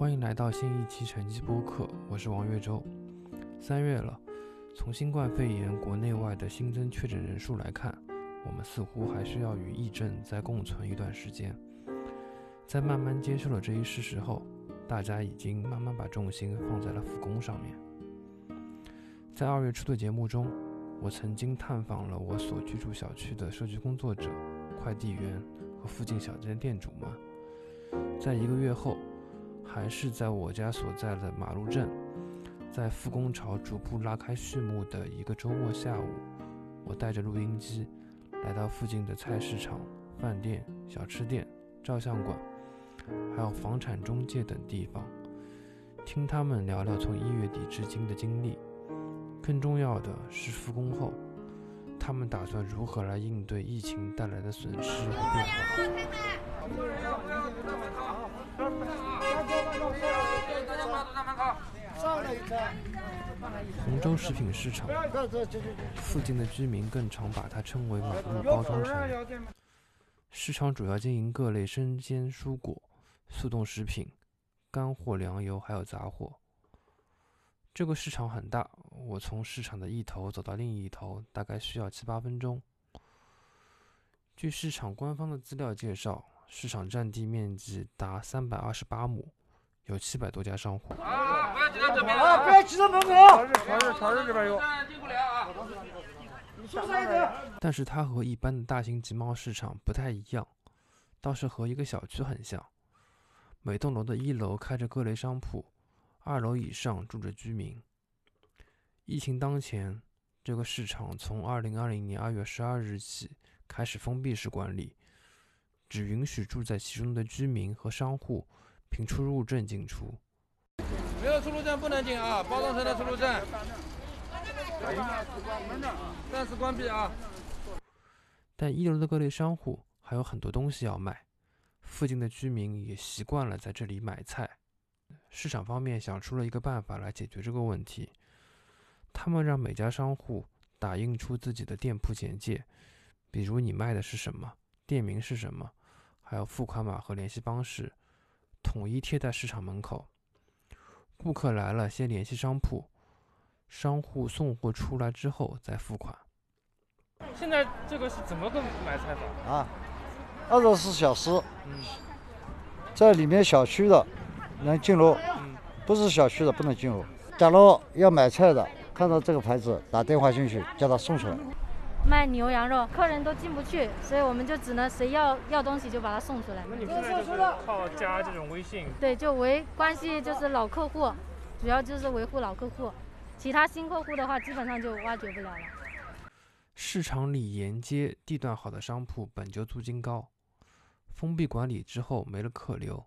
欢迎来到新一期晨记播客，我是王月洲。三月了，从新冠肺炎国内外的新增确诊人数来看，我们似乎还是要与疫症再共存一段时间。在慢慢接受了这一事实后，大家已经慢慢把重心放在了复工上面。在二月初的节目中，我曾经探访了我所居住小区的社区工作者、快递员和附近小店店主们。在一个月后，还是在我家所在的马路镇，在复工潮逐步拉开序幕的一个周末下午，我带着录音机来到附近的菜市场、饭店、小吃店、照相馆，还有房产中介等地方，听他们聊聊从一月底至今的经历。更重要的是，复工后，他们打算如何来应对疫情带来的损失和变化。洪州食品市场附近的居民更常把它称为“马路包装城”。市场主要经营各类生鲜蔬果、速冻食品、干货、粮油，还有杂货。这个市场很大，我从市场的一头走到另一头，大概需要七八分钟。据市场官方的资料介绍，市场占地面积达三百二十八亩，有七百多家商户。啊，不要挤到这边啊！不要挤到门口。这边有。进不了啊。但是它和一般的大型集贸市场不太一样，倒是和一个小区很像。每栋楼的一楼开着各类商铺。二楼以上住着居民。疫情当前，这个市场从二零二零年二月十二日起开始封闭式管理，只允许住在其中的居民和商户凭出入证进出。没有出入证不能进啊！包装城的出入证暂时关闭啊。但一楼的各类商户还有很多东西要卖，附近的居民也习惯了在这里买菜。市场方面想出了一个办法来解决这个问题，他们让每家商户打印出自己的店铺简介，比如你卖的是什么，店名是什么，还有付款码和联系方式，统一贴在市场门口。顾客来了先联系商铺，商户送货出来之后再付款。现在这个是怎么个买菜法啊？二十四小时，嗯，在里面小区的。能进入，不是小区的不能进入。假如要买菜的，看到这个牌子，打电话进去叫他送出来。卖牛羊肉，客人都进不去，所以我们就只能谁要要东西就把它送出来。那你们现在就是靠加这种微信？对，就维关系就是老客户，主要就是维护老客户，其他新客户的话基本上就挖掘不了了。市场里沿街地段好的商铺本就租金高，封闭管理之后没了客流。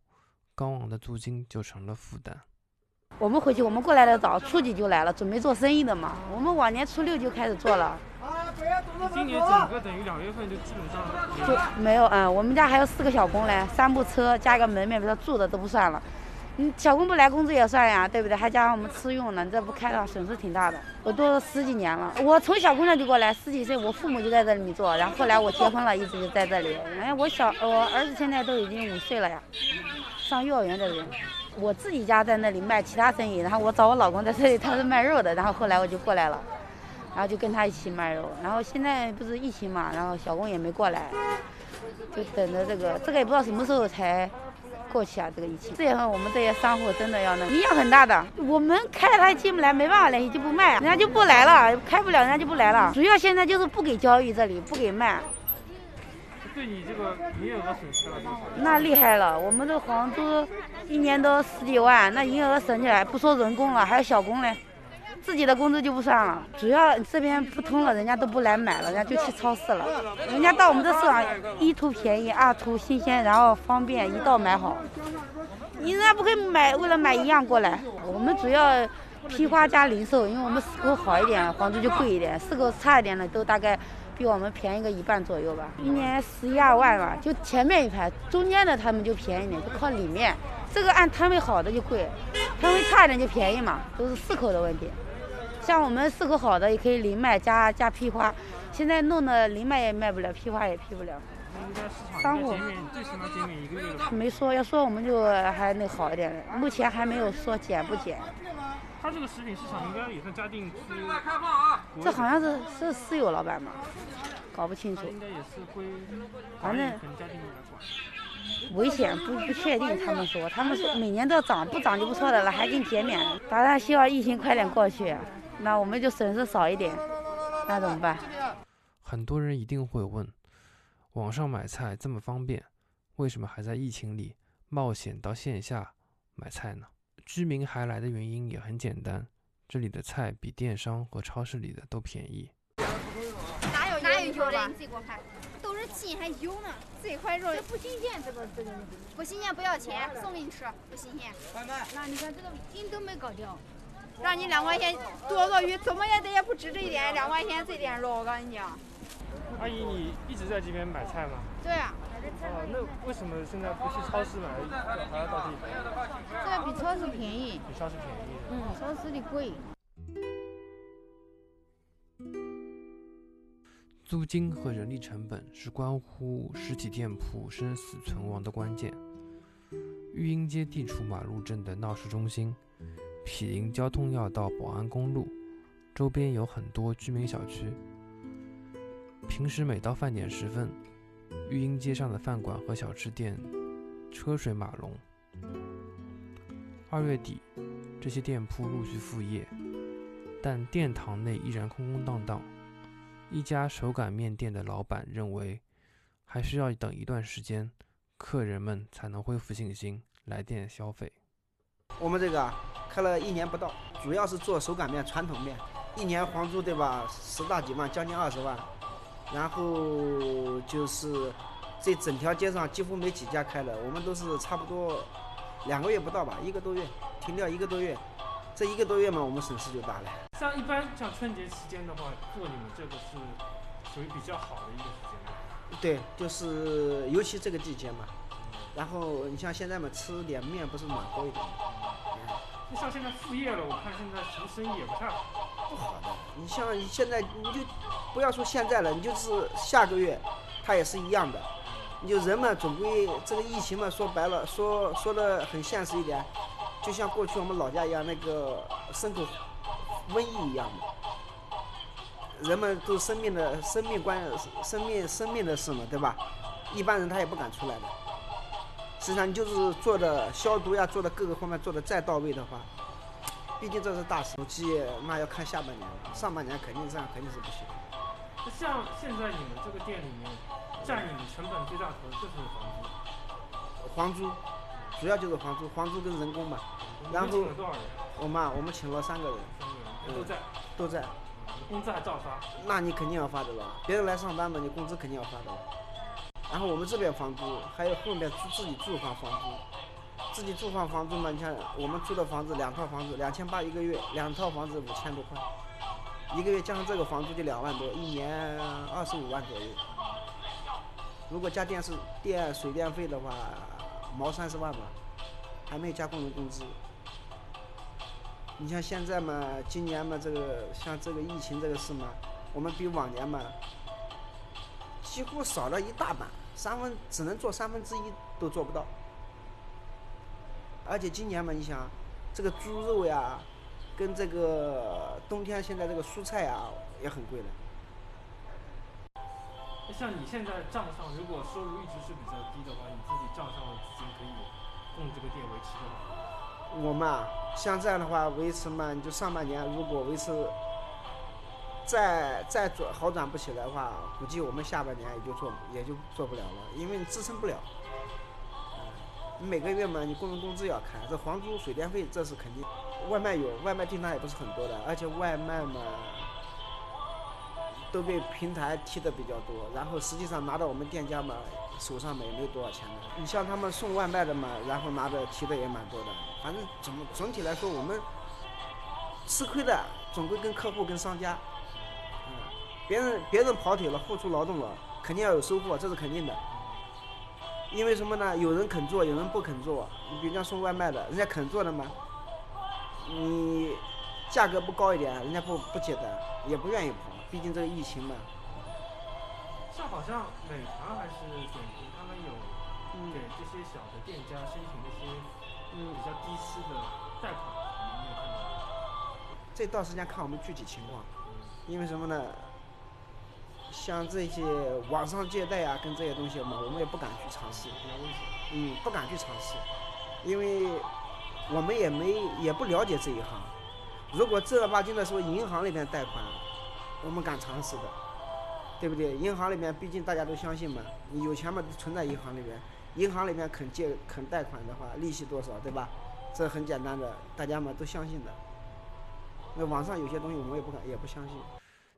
高昂的租金就成了负担。我们回去，我们过来的早，初几就来了，准备做生意的嘛。我们往年初六就开始做了。今年整个等于两月份就基本上就没有嗯，我们家还有四个小工嘞，三部车加一个门面，比如住的都不算了。你小工不来，工资也算呀，对不对？还加上我们吃用呢，你这不开的损失挺大的。我都十几年了，我从小姑娘就过来，十几岁，我父母就在这里面做，然后后来我结婚了，一直就在这里。哎，我小我儿子现在都已经五岁了呀。上幼儿园的人，我自己家在那里卖其他生意，然后我找我老公在这里，他是卖肉的，然后后来我就过来了，然后就跟他一起卖肉。然后现在不是疫情嘛，然后小工也没过来，就等着这个，这个也不知道什么时候才过去啊，这个疫情。这也和我们这些商户真的要那影响很大的，我们开了他进不来，没办法联系就不卖，人家就不来了，开不了人家就不来了。主要现在就是不给交易，这里不给卖。对你这个营业额损失了多少？那厉害了，我们这房租一年都十几万，那营业额省起来，不说人工了，还有小工嘞，自己的工资就不算了。主要这边不通了，人家都不来买了，人家就去超市了。人家到我们这市场，一图便宜，二图新鲜，然后方便，一到买好。你人家不会买，为了买一样过来。我们主要批发加零售，因为我们市口好一点，房租就贵一点；市口差一点的，都大概。比我们便宜个一半左右吧，一年十一二万吧，就前面一排，中间的他们就便宜点，就靠里面。这个按摊位好的就贵，摊位差一点就便宜嘛，都是四口的问题。像我们四个好的也可以零卖加加批发，现在弄的零卖也卖不了，批发也批不了。应该市场应该减免，最起码减免一个月了。没说，要说我们就还那好一点。目前还没有说减不减。他这个食品市场应该也算嘉定区。这好像是是私有老板吧？搞不清楚。应该也是归，反正嘉定来管。危险不不确定，他们说，他们说每年都要涨，不涨就不错的了，还给你减免。当然希望疫情快点过去，那我们就损失少一点，那怎么办？很多人一定会问，网上买菜这么方便，为什么还在疫情里冒险到线下买菜呢？居民还来的原因也很简单，这里的菜比电商和超市里的都便宜。哪有哪有油的？你自己给我看。都是筋还有呢，这块肉不新鲜，这个这个不新鲜不要钱，送给你吃，不新鲜。那你看这个筋都没搞掉，让你两块钱多个鱼，怎么也得也不值这一点，两块钱这点肉，我告诉你讲。阿姨，你一直在这边买菜吗？对啊。哦，那为什么现在不去超市买，还要到这里买？这比超市便宜。比超市便宜。嗯，超市里贵。租金和人力成本是关乎实体店铺生死存亡的关键。育英街地处马路镇的闹市中心，毗邻交通要道宝安公路，周边有很多居民小区。平时每到饭点时分，育英街上的饭馆和小吃店车水马龙。二月底，这些店铺陆续复业，但店堂内依然空空荡荡。一家手擀面店的老板认为，还需要等一段时间，客人们才能恢复信心来店消费。我们这个开了一年不到，主要是做手擀面、传统面，一年房租对吧？十大几万，将近二十万。然后就是这整条街上几乎没几家开了，我们都是差不多两个月不到吧，一个多月停掉一个多月。这一个多月嘛，我们损失就大了。像一般像春节期间的话，做你们这个是属于比较好的一个时间吧？对，就是尤其这个季节嘛。然后你像现在嘛，吃点面不是暖和一点。就像现在副业了，我看现在什么生意也不差。不好的，你像现在你就不要说现在了，你就是下个月，它也是一样的。你就人嘛，总归这个疫情嘛，说白了，说说的很现实一点。就像过去我们老家一样，那个牲口瘟疫一样的，人们都是生命的生命关生命生命的事嘛，对吧？一般人他也不敢出来的。实际上，你就是做的消毒呀，做的各个方面做的再到位的话，毕竟这是大事，估计那要看下半年了，上半年肯定这样肯定是不行。像现在你们这个店里面，占你们成本最大头的就是房租。房租。主要就是房租，房租跟人工嘛。然后我们我们请了三个人，都在都在。工资还照发？那你肯定要发的了，别人来上班嘛，你工资肯定要发的。然后我们这边房租，还有后面租自己住房房租，自己住房房租嘛，你看我们租的房子两套房子两千八一个月，两套房子五千多块，一个月加上这个房租就两万多，一年二十五万左右。如果加电视电水电费的话。毛三十万吧，还没有加工人工资。你像现在嘛，今年嘛，这个像这个疫情这个事嘛，我们比往年嘛，几乎少了一大半，三分只能做三分之一都做不到。而且今年嘛，你想，这个猪肉呀，跟这个冬天现在这个蔬菜呀也很贵了。像你现在账上，如果收入一直是比较低的话，你自己账上的资金可以供这个店维持的吗？我嘛，像这样的话维持嘛，你就上半年如果维持再再转好转不起来的话，估计我们下半年也就做也就做不了了，因为你支撑不了。你每个月嘛，你工人工资要开，这房租、水电费这是肯定。外卖有外卖订单也不是很多的，而且外卖嘛。都被平台提的比较多，然后实际上拿到我们店家嘛手上嘛也没有多少钱的。你像他们送外卖的嘛，然后拿的提的也蛮多的。反正总总体来说，我们吃亏的总归跟客户跟商家。嗯，别人别人跑腿了，付出劳动了，肯定要有收获，这是肯定的。因为什么呢？有人肯做，有人不肯做。你比如像送外卖的，人家肯做的吗，你价格不高一点，人家不不接单，也不愿意跑。毕竟这个疫情嘛，像好像美团还是点评，他们有给这些小的店家申请那些比较低息的贷款，你有看到吗？这段时间看我们具体情况，因为什么呢？像这些网上借贷啊，跟这些东西嘛，我们也不敢去尝试。嗯，不敢去尝试，因为我们也没也不了解这一行。如果正儿八经的说银行里面贷款，我们敢尝试的，对不对？银行里面毕竟大家都相信嘛，你有钱嘛存在银行里面，银行里面肯借肯贷款的话，利息多少，对吧？这很简单的，大家嘛都相信的。那网上有些东西我们也不敢也不相信。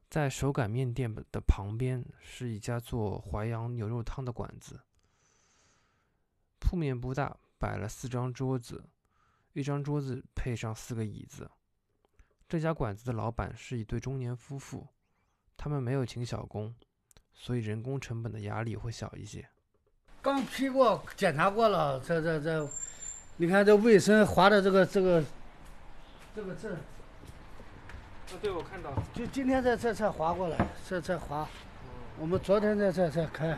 在手擀面店的旁边是一家做淮扬牛肉汤的馆子。铺面不大，摆了四张桌子，一张桌子配上四个椅子。这家馆子的老板是一对中年夫妇，他们没有请小工，所以人工成本的压力会小一些。刚批过，检查过了，这这这，你看这卫生划的这个这个这个字。啊，对，我看到。就今天在这才划过来，这才划。我们昨天在这才开。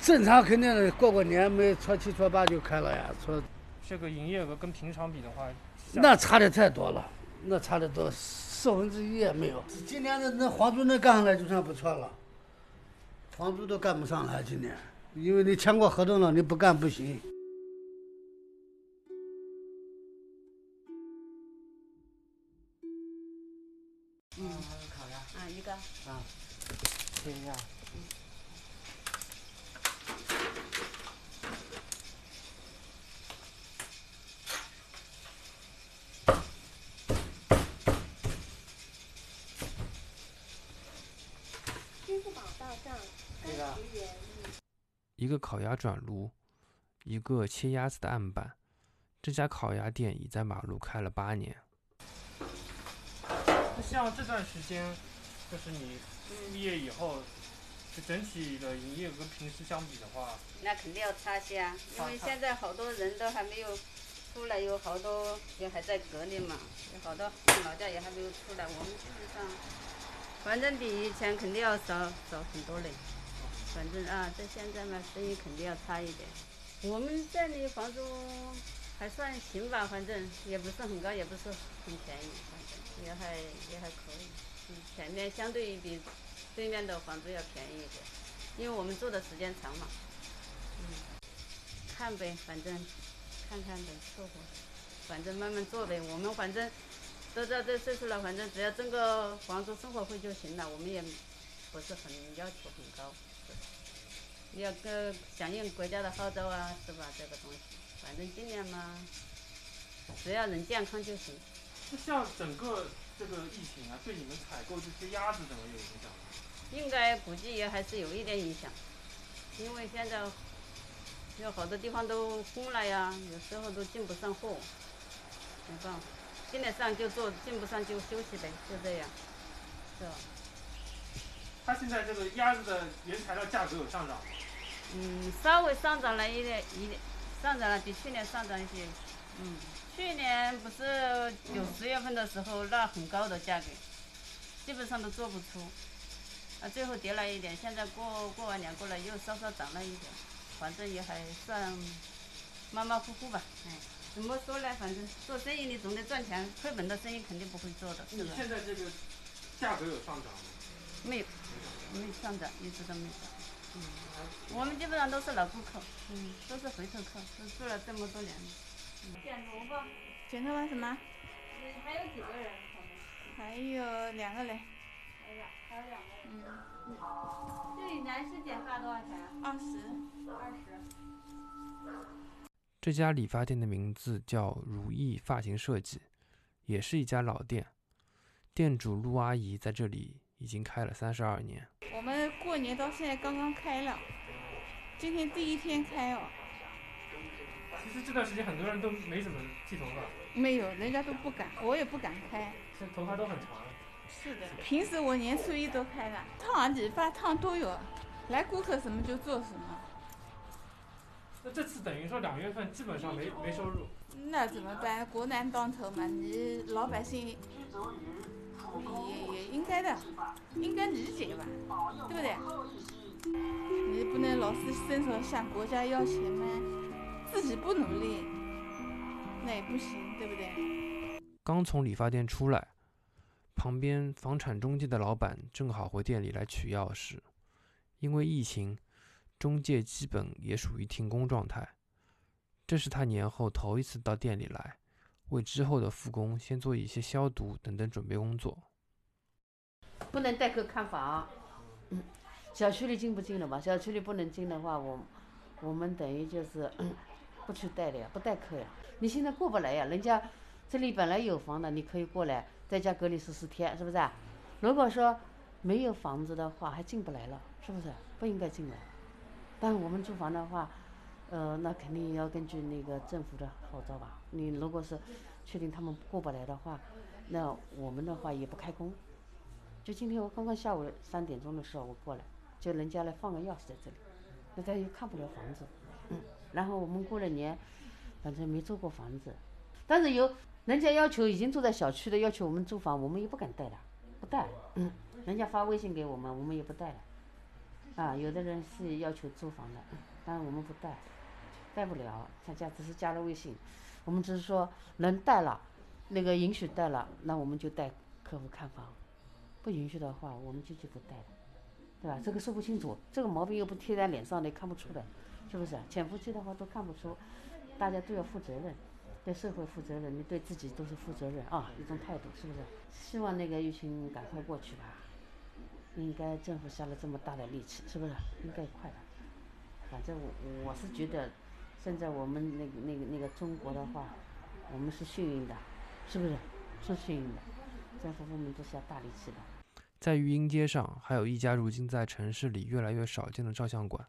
正常肯定过过年没初七初八就开了呀。说这个营业额跟平常比的话，那差的太多了，那差的多四分之一也没有。今年的那房租能干上来就算不错了，房租都干不上来今年，因为你签过合同了，你不干不行。一个烤鸭转炉，一个切鸭子的案板。这家烤鸭店已在马路开了八年。那像这段时间，就是你毕业以后，就整体的营业额跟平时相比的话，那肯定要差些啊，因为现在好多人都还没有出来，有好多也还在隔离嘛，有好多老家也还没有出来。我们基本上，反正比以前肯定要少少很多嘞。反正啊，在现在嘛，生意肯定要差一点。我们这里房租还算行吧，反正也不是很高，也不是很便宜，反正也还也还可以。前面相对于比对面的房租要便宜一点，因为我们住的时间长嘛。嗯，看呗，反正看看呗，凑合，反正慢慢做呗。我们反正都到这岁数了，反正只要挣个房租生活费就行了，我们也不是很要求很高。要个响应国家的号召啊，是吧？这个东西，反正尽量嘛，只要人健康就行。那像整个这个疫情啊，对你们采购这些鸭子怎么有影响？应该估计也还是有一点影响，因为现在有好多地方都封了呀，有时候都进不上货，没办法，进得上就做，进不上就休息呗，就这样，是吧？它现在这个鸭子的原材料价格有上涨吗？嗯，稍微上涨了一点，一点上涨了，比去年上涨一些。嗯，去年不是九十月份的时候那很高的价格，基本上都做不出，啊，最后跌了一点。现在过过完年过来又稍稍涨了一点，反正也还算马马虎虎吧。哎，怎么说呢？反正做生意你总得赚钱，亏本的生意肯定不会做的。你现在这个价格有上涨吗？没有。没上涨，一直都没涨。嗯，我们基本上都是老顾客，嗯，都是回头客，都做了这么多年了。剪头发，剪头发什么？嗯，还有几个人？还有两个人。还有还有两个人。嗯。这里男士剪发多少钱？二十。二十。这家理发店的名字叫如意发型设计，也是一家老店，店主陆阿姨在这里。已经开了三十二年。我们过年到现在刚刚开了，今天第一天开哦。其实这段时间很多人都没怎么剃头发。没有，人家都不敢，我也不敢开。这头发都很长。是的，平时我年初一都开了，烫理发烫都有，来顾客什么就做什么。那这次等于说两月份基本上没没收入。那怎么办？国难当头嘛，你老百姓。也也应该的，应该理解吧，对不对？你不能老是伸手向国家要钱吗？自己不努力，那也不行，对不对？刚从理发店出来，旁边房产中介的老板正好回店里来取钥匙。因为疫情，中介基本也属于停工状态。这是他年后头一次到店里来，为之后的复工先做一些消毒等等准备工作。不能代客看房，小区里进不进了吧？小区里不能进的话，我我们等于就是不去带了呀，不带客呀。你现在过不来呀，人家这里本来有房的，你可以过来在家隔离十四天，是不是？如果说没有房子的话，还进不来了，是不是？不应该进来。但我们租房的话，呃，那肯定要根据那个政府的号召吧。你如果是确定他们过不来的话，那我们的话也不开工。就今天我刚刚下午三点钟的时候我过来，就人家来放个钥匙在这里，那他又看不了房子，然后我们过了年，反正没租过房子，但是有人家要求已经住在小区的要求我们租房，我们也不敢带了，不带，嗯，人家发微信给我们，我们也不带了，啊，有的人是要求租房的，但是我们不带，带不了，他家只是加了微信，我们只是说能带了，那个允许带了，那我们就带客户看房。不允许的话，我们就就不带了，对吧？这个说不清楚，这个毛病又不贴在脸上，你看不出来，是不是？潜伏期的话都看不出，大家都要负责任，对社会负责任，你对自己都是负责任啊，一种态度，是不是？希望那个疫情赶快过去吧，应该政府下了这么大的力气，是不是？应该快的。反正我我是觉得，现在我们那个那个那个中国的话，我们是幸运的，是不是？是幸运的，政府部门都下大力气的。在育婴街上，还有一家如今在城市里越来越少见的照相馆，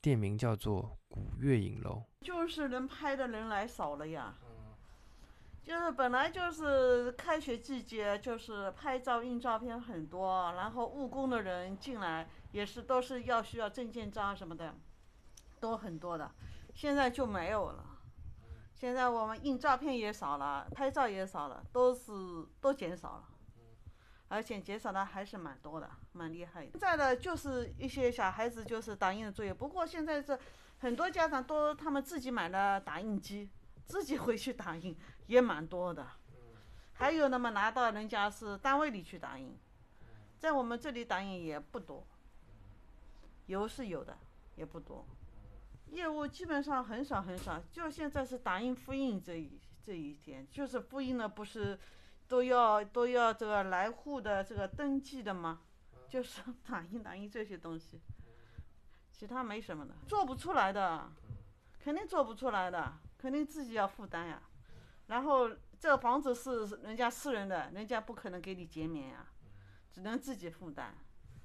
店名叫做“古月影楼”。就是能拍的人来少了呀。就是本来就是开学季节，就是拍照印照片很多，然后务工的人进来也是都是要需要证件照什么的，都很多的。现在就没有了。现在我们印照片也少了，拍照也少了，都是都减少了。而且减少的还是蛮多的，蛮厉害的。现在的就是一些小孩子就是打印的作业，不过现在是很多家长都他们自己买了打印机，自己回去打印也蛮多的。还有那么拿到人家是单位里去打印，在我们这里打印也不多，有是有的，也不多。业务基本上很少很少，就现在是打印复印这一这一天，就是复印的不是。都要都要这个来户的这个登记的吗？就是打印打印这些东西，其他没什么的，做不出来的，肯定做不出来的，肯定自己要负担呀。然后这个房子是人家私人的，人家不可能给你减免呀，只能自己负担，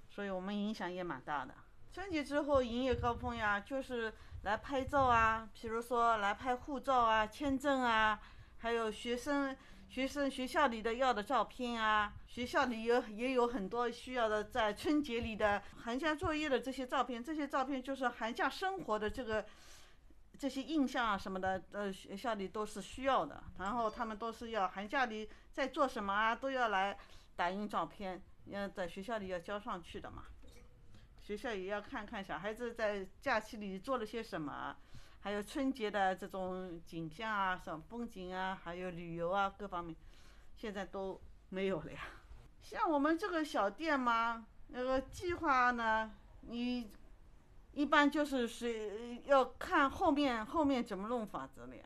所以我们影响也蛮大的。春节之后营业高峰呀，就是来拍照啊，比如说来拍护照啊、签证啊，还有学生。学生学校里的要的照片啊，学校里有也有很多需要的，在春节里的寒假作业的这些照片，这些照片就是寒假生活的这个这些印象啊什么的，呃，学校里都是需要的。然后他们都是要寒假里在做什么啊，都要来打印照片，要在学校里要交上去的嘛。学校也要看看小孩子在假期里做了些什么。还有春节的这种景象啊，什么风景啊，还有旅游啊，各方面，现在都没有了呀。像我们这个小店嘛，那个计划呢，你一般就是是要看后面后面怎么弄法子了呀，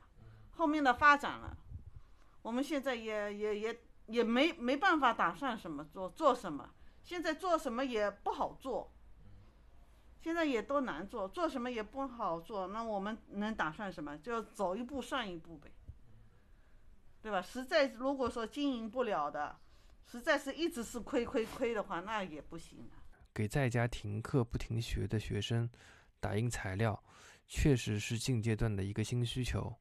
后面的发展了。我们现在也也也也没没办法打算什么做做什么，现在做什么也不好做。现在也都难做，做什么也不好做，那我们能打算什么？就走一步算一步呗，对吧？实在如果说经营不了的，实在是一直是亏亏亏的话，那也不行的。给在家停课不停学的学生打印材料，确实是近阶段的一个新需求。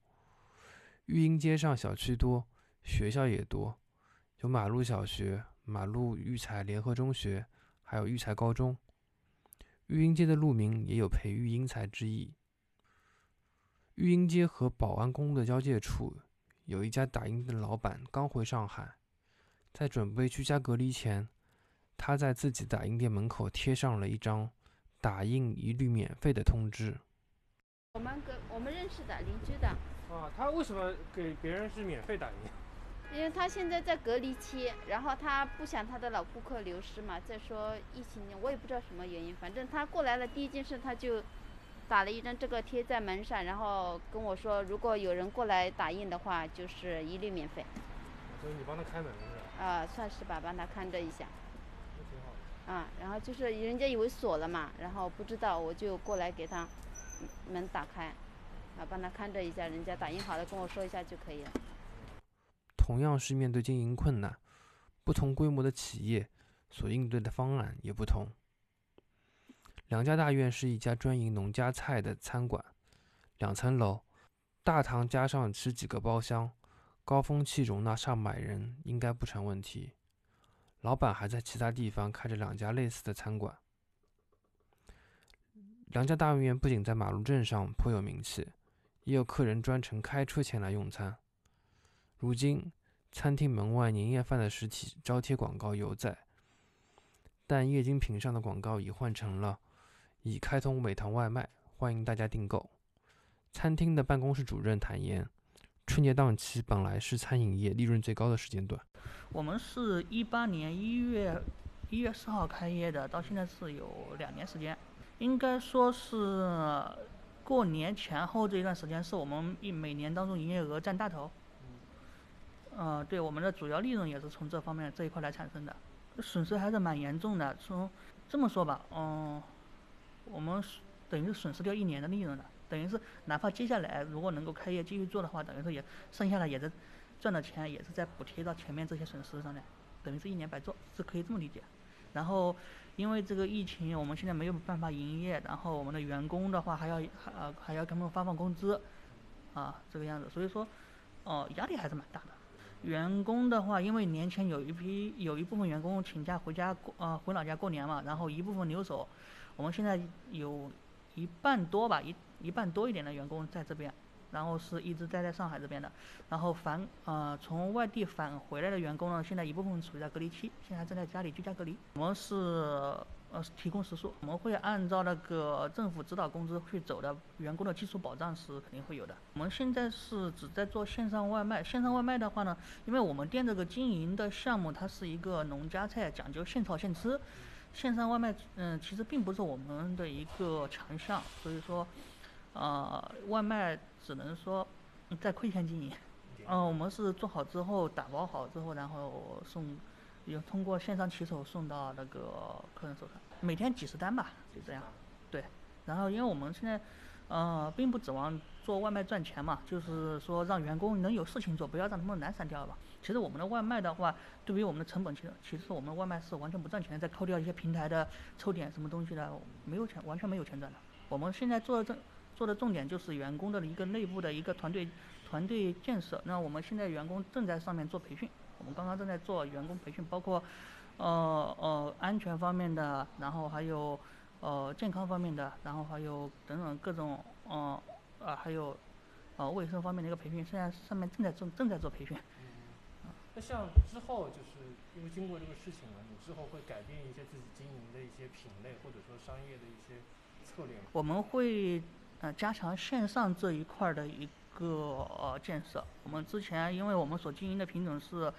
育英街上小区多，学校也多，有马路小学、马路育才联合中学，还有育才高中。育英街的路名也有培育英才之意。育英街和保安公路的交界处，有一家打印店的老板刚回上海，在准备居家隔离前，他在自己打印店门口贴上了一张打印一律免费的通知。我们跟我们认识的邻居的。啊，他为什么给别人是免费打印？因为他现在在隔离期，然后他不想他的老顾客流失嘛。再说疫情，我也不知道什么原因，反正他过来了，第一件事他就打了一张这个贴在门上，然后跟我说，如果有人过来打印的话，就是一律免费。所以你帮他开门是吧？啊，算是吧，帮他看着一下。那挺好。啊，然后就是人家以为锁了嘛，然后不知道，我就过来给他门打开，啊，帮他看着一下，人家打印好了跟我说一下就可以了。同样是面对经营困难，不同规模的企业所应对的方案也不同。梁家大院是一家专营农家菜的餐馆，两层楼，大堂加上十几个包厢，高峰期容纳上百人应该不成问题。老板还在其他地方开着两家类似的餐馆。梁家大院不仅在马路镇上颇有名气，也有客人专程开车前来用餐。如今，餐厅门外年夜饭的实体招贴广告犹在，但液晶屏上的广告已换成了“已开通美团外卖，欢迎大家订购”。餐厅的办公室主任坦言，春节档期本来是餐饮业利润最高的时间段。我们是一八年一月一月四号开业的，到现在是有两年时间，应该说是过年前后这一段时间是我们一每年当中营业额占大头。嗯，对，我们的主要利润也是从这方面这一块来产生的，损失还是蛮严重的。从这么说吧，嗯，我们等于损失掉一年的利润了，等于是哪怕接下来如果能够开业继续做的话，等于说也剩下来也是赚的钱也是在补贴到前面这些损失上面，等于是一年白做，是可以这么理解。然后因为这个疫情，我们现在没有办法营业，然后我们的员工的话还要还还要给他们发放工资，啊，这个样子，所以说，哦，压力还是蛮大的。员工的话，因为年前有一批有一部分员工请假回家过呃回老家过年嘛，然后一部分留守，我们现在有一半多吧，一一半多一点的员工在这边，然后是一直待在上海这边的，然后返呃从外地返回来的员工呢，现在一部分处在隔离期，现在正在家里居家隔离。我们是。呃，提供食宿，我们会按照那个政府指导工资去走的，员工的基础保障是肯定会有的。我们现在是只在做线上外卖，线上外卖的话呢，因为我们店这个经营的项目它是一个农家菜，讲究现炒现吃，线上外卖嗯其实并不是我们的一个强项，所以说，呃，外卖只能说在亏钱经营。嗯，我们是做好之后打包好之后，然后送。有通过线上骑手送到那个客人手上，每天几十单吧，就这样。对，然后因为我们现在，呃，并不指望做外卖赚钱嘛，就是说让员工能有事情做，不要让他们懒散掉吧。其实我们的外卖的话，对于我们的成本，其实其实我们的外卖是完全不赚钱，再扣掉一些平台的抽点什么东西的，没有钱，完全没有钱赚的。我们现在做的重做的重点就是员工的一个内部的一个团队团队建设。那我们现在员工正在上面做培训。我们刚刚正在做员工培训，包括，呃呃安全方面的，然后还有，呃健康方面的，然后还有等等各种，嗯啊还有，呃卫生方面的一个培训，现在上面正在正正在做培训。嗯，那像之后就是因为经过这个事情了，你之后会改变一些自己经营的一些品类，或者说商业的一些策略吗？我们会呃加强线上这一块的一。个建设，我们之前因为我们所经营的品种是，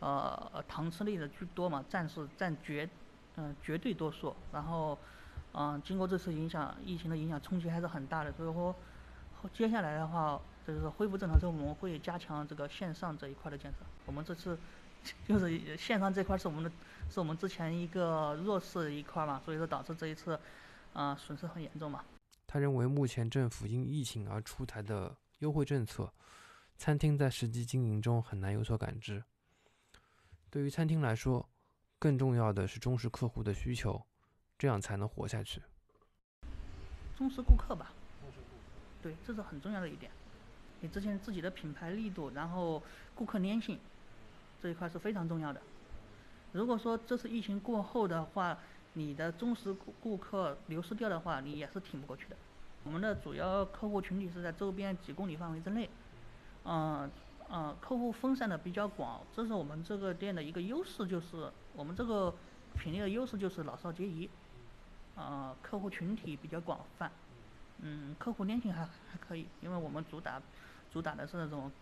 呃糖吃类的居多嘛，占是占绝，嗯绝对多数。然后，嗯经过这次影响，疫情的影响冲击还是很大的，所以说，接下来的话就是恢复正常之后，我们会加强这个线上这一块的建设。我们这次 就是线上这块是我们的，是我们之前一个弱势一块嘛，所以说导致这一次，啊损失很严重嘛。他认为目前政府因疫情而出台的。优惠政策，餐厅在实际经营中很难有所感知。对于餐厅来说，更重要的是忠实客户的需求，这样才能活下去。忠实顾客吧，对，这是很重要的一点。你之前自己的品牌力度，然后顾客粘性这一块是非常重要的。如果说这次疫情过后的话，你的忠实顾顾客流失掉的话，你也是挺不过去的。我们的主要客户群体是在周边几公里范围之内，嗯嗯，客户分散的比较广，这是我们这个店的一个优势，就是我们这个品类的优势就是老少皆宜，呃，客户群体比较广泛，嗯，客户粘性还还可以，因为我们主打主打的是那种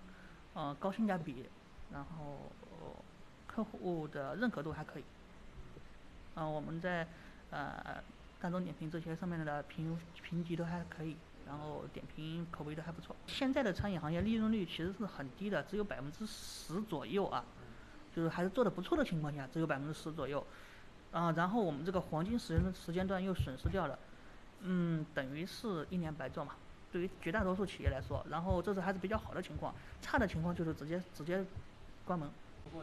呃高性价比，然后客户的认可度还可以。嗯，我们在呃大众点评这些上面的评评级都还可以，然后点评口碑都还不错。现在的餐饮行业利润率其实是很低的，只有百分之十左右啊。就是还是做的不错的情况下，只有百分之十左右，啊，然后我们这个黄金时间时间段又损失掉了，嗯，等于是一年白做嘛。对于绝大多数企业来说，然后这是还是比较好的情况，差的情况就是直接直接关门。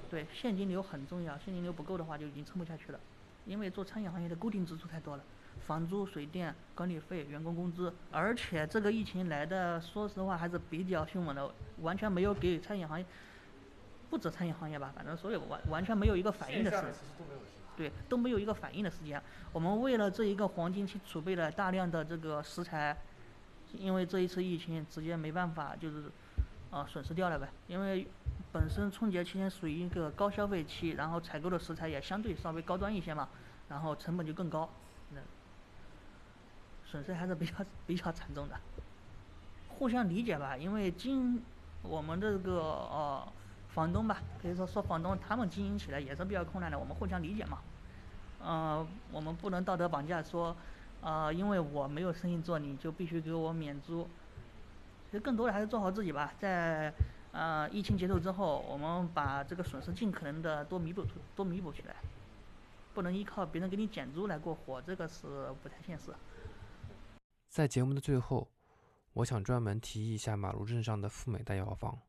对，现金流很重要，现金流不够的话就已经撑不下去了。因为做餐饮行业的固定支出太多了，房租、水电、管理费、员工工资，而且这个疫情来的，说实话还是比较凶猛的，完全没有给餐饮行业。不止餐饮行业吧，反正所有完完全没有一个反应的时间，对，都没有一个反应的时间。我们为了这一个黄金期储备了大量的这个食材，因为这一次疫情直接没办法，就是啊损失掉了呗。因为本身春节期间属于一个高消费期，然后采购的食材也相对稍微高端一些嘛，然后成本就更高，那损失还是比较比较惨重的。互相理解吧，因为经我们的这个呃。房东吧，可以说说房东他们经营起来也是比较困难的，我们互相理解嘛。嗯，我们不能道德绑架说，呃，因为我没有生意做，你就必须给我免租。其实更多的还是做好自己吧，在呃疫情结束之后，我们把这个损失尽可能的多弥补出多弥补起来，不能依靠别人给你减租来过活，这个是不太现实。在节目的最后，我想专门提一下马路镇上的富美大药房。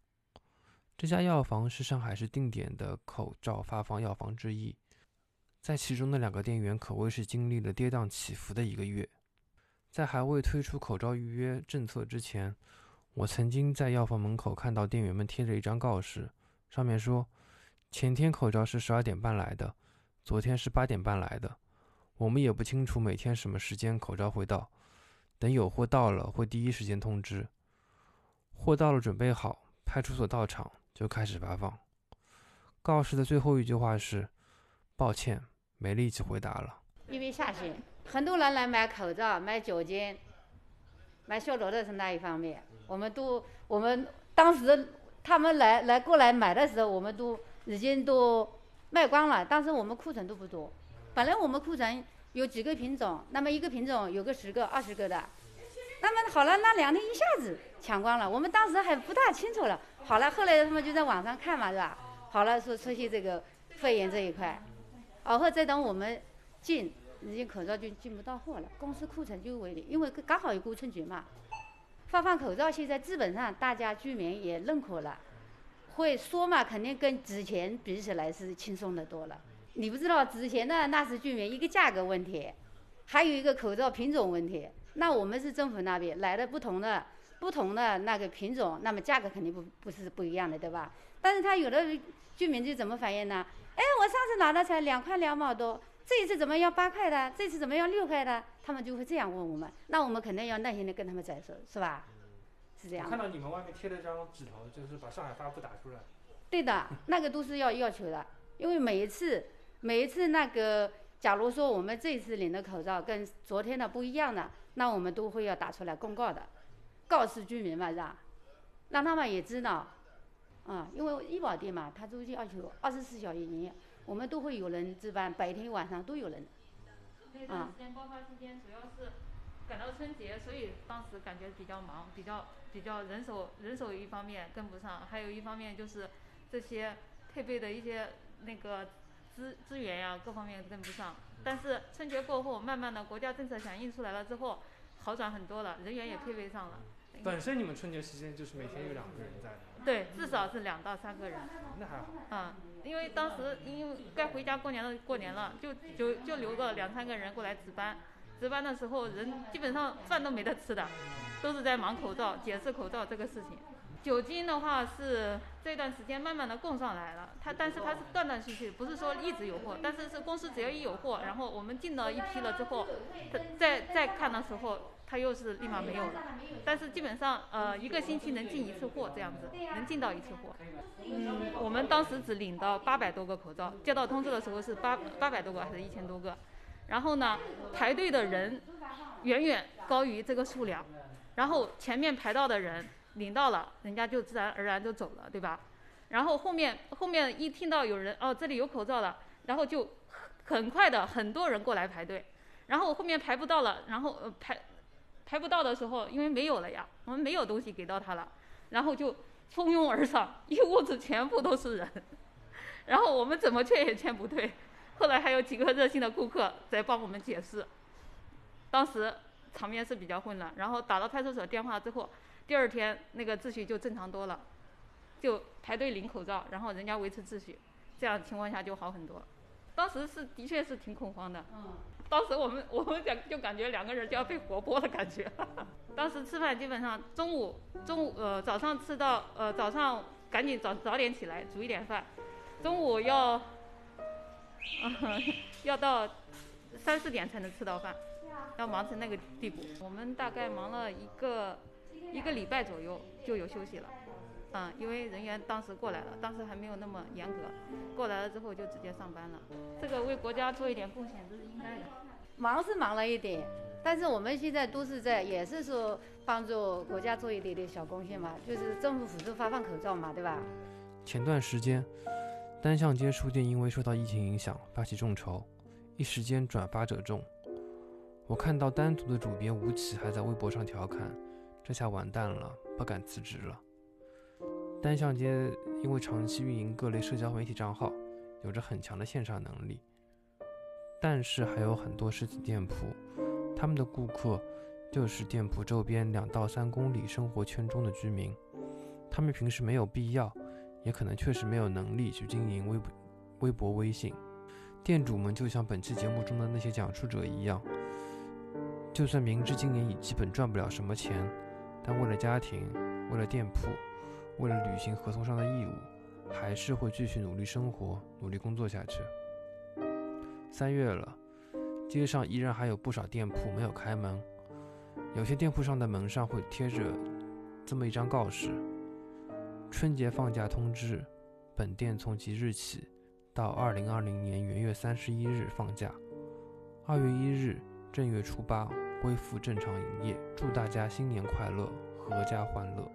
这家药房是上海市定点的口罩发放药房之一，在其中的两个店员可谓是经历了跌宕起伏的一个月。在还未推出口罩预约政策之前，我曾经在药房门口看到店员们贴着一张告示，上面说：“前天口罩是十二点半来的，昨天是八点半来的，我们也不清楚每天什么时间口罩会到，等有货到了会第一时间通知。货到了准备好，派出所到场。”就开始发放。告示的最后一句话是：“抱歉，没力气回答了。”因为下雪，很多人来买口罩、买酒精、买消毒的是那一方面。我们都，我们当时他们来来过来买的时候，我们都已经都卖光了。当时我们库存都不多，本来我们库存有几个品种，那么一个品种有个十个、二十个的。那么好了，那两天一下子抢光了，我们当时还不大清楚了。好了，后来他们就在网上看嘛，是吧？好了，说出现这个肺炎这一块，然后再等我们进，已经口罩就进不到货了，公司库存就为零，因为刚好有过春节嘛，发放口罩现在基本上大家居民也认可了，会说嘛，肯定跟之前比起来是轻松的多了。你不知道之前的那是居民一个价格问题，还有一个口罩品种问题。那我们是政府那边来的不同的不同的那个品种，那么价格肯定不不是不一样的，对吧？但是他有的居民就怎么反映呢？哎，我上次拿的才两块两毛多，这一次怎么要八块的？这次怎么要六块的？他们就会这样问我们，那我们肯定要耐心的跟他们解释，是吧？是这样。看到你们外面贴了张纸条，就是把上海发布打出来。对的，那个都是要要求的，因为每一次每一次那个，假如说我们这次领的口罩跟昨天的不一样的。那我们都会要打出来公告的，告诉居民嘛，是吧？让他们也知道，啊，因为医保店嘛，它都要求二十四小时营业，我们都会有人值班，白天晚上都有人。那段时间爆发期间主要是赶到春节，所以当时感觉比较忙，比较比较人手人手一方面跟不上，还有一方面就是这些配备的一些那个资资源呀，各方面跟不上。但是春节过后，慢慢的国家政策响应出来了之后，好转很多了，人员也配备上了。本身你们春节时间就是每天有两个人在。对，至少是两到三个人。那还好。嗯，因为当时因为该回家过年了过年了，就就就留个两三个人过来值班。值班的时候人基本上饭都没得吃的，都是在忙口罩、解释口罩这个事情。酒精的话是这段时间慢慢的供上来了，它但是它是断断续续，不是说一直有货，但是是公司只要一有货，然后我们进了一批了之后，再再看的时候，它又是立马没有了。但是基本上呃一个星期能进一次货这样子，能进到一次货。嗯，我们当时只领到八百多个口罩，接到通知的时候是八八百多个还是一千多个，然后呢，排队的人远远高于这个数量，然后前面排到的人领到了，人家就自然而然就走了，对吧？然后后面后面一听到有人哦这里有口罩了，然后就很快的很多人过来排队，然后后面排不到了，然后呃排排不到的时候，因为没有了呀，我们没有东西给到他了，然后就蜂拥而上，一屋子全部都是人，然后我们怎么劝也劝不退，后来还有几个热心的顾客在帮我们解释，当时场面是比较混乱，然后打了派出所电话之后，第二天那个秩序就正常多了。就排队领口罩，然后人家维持秩序，这样情况下就好很多。当时是的确是挺恐慌的，当时我们 我们感就感觉两个人就要被活剥的感觉。当时吃饭基本上中午中午呃早上吃到呃早上赶紧早早点起来煮一点饭，中午要 要到三四点才能吃到饭，要忙成那个地步。我们大概忙了一个一个礼拜左右就有休息了。嗯，因为人员当时过来了，当时还没有那么严格，过来了之后就直接上班了。这个为国家做一点贡献，都是应该的。忙是忙了一点，但是我们现在都是在，也是说帮助国家做一点点小贡献嘛，就是政府辅助发放口罩嘛，对吧？前段时间，单向街书店因为受到疫情影响发起众筹，一时间转发者众。我看到单独的主编吴奇还在微博上调侃：“这下完蛋了，不敢辞职了。”单向街因为长期运营各类社交媒体账号，有着很强的线上能力，但是还有很多实体店铺，他们的顾客就是店铺周边两到三公里生活圈中的居民，他们平时没有必要，也可能确实没有能力去经营微微博、微信。店主们就像本期节目中的那些讲述者一样，就算明知今年已基本赚不了什么钱，但为了家庭，为了店铺。为了履行合同上的义务，还是会继续努力生活、努力工作下去。三月了，街上依然还有不少店铺没有开门，有些店铺上的门上会贴着这么一张告示：“春节放假通知，本店从即日起到二零二零年元月三十一日放假，二月一日正月初八恢复正常营业。祝大家新年快乐，阖家欢乐。”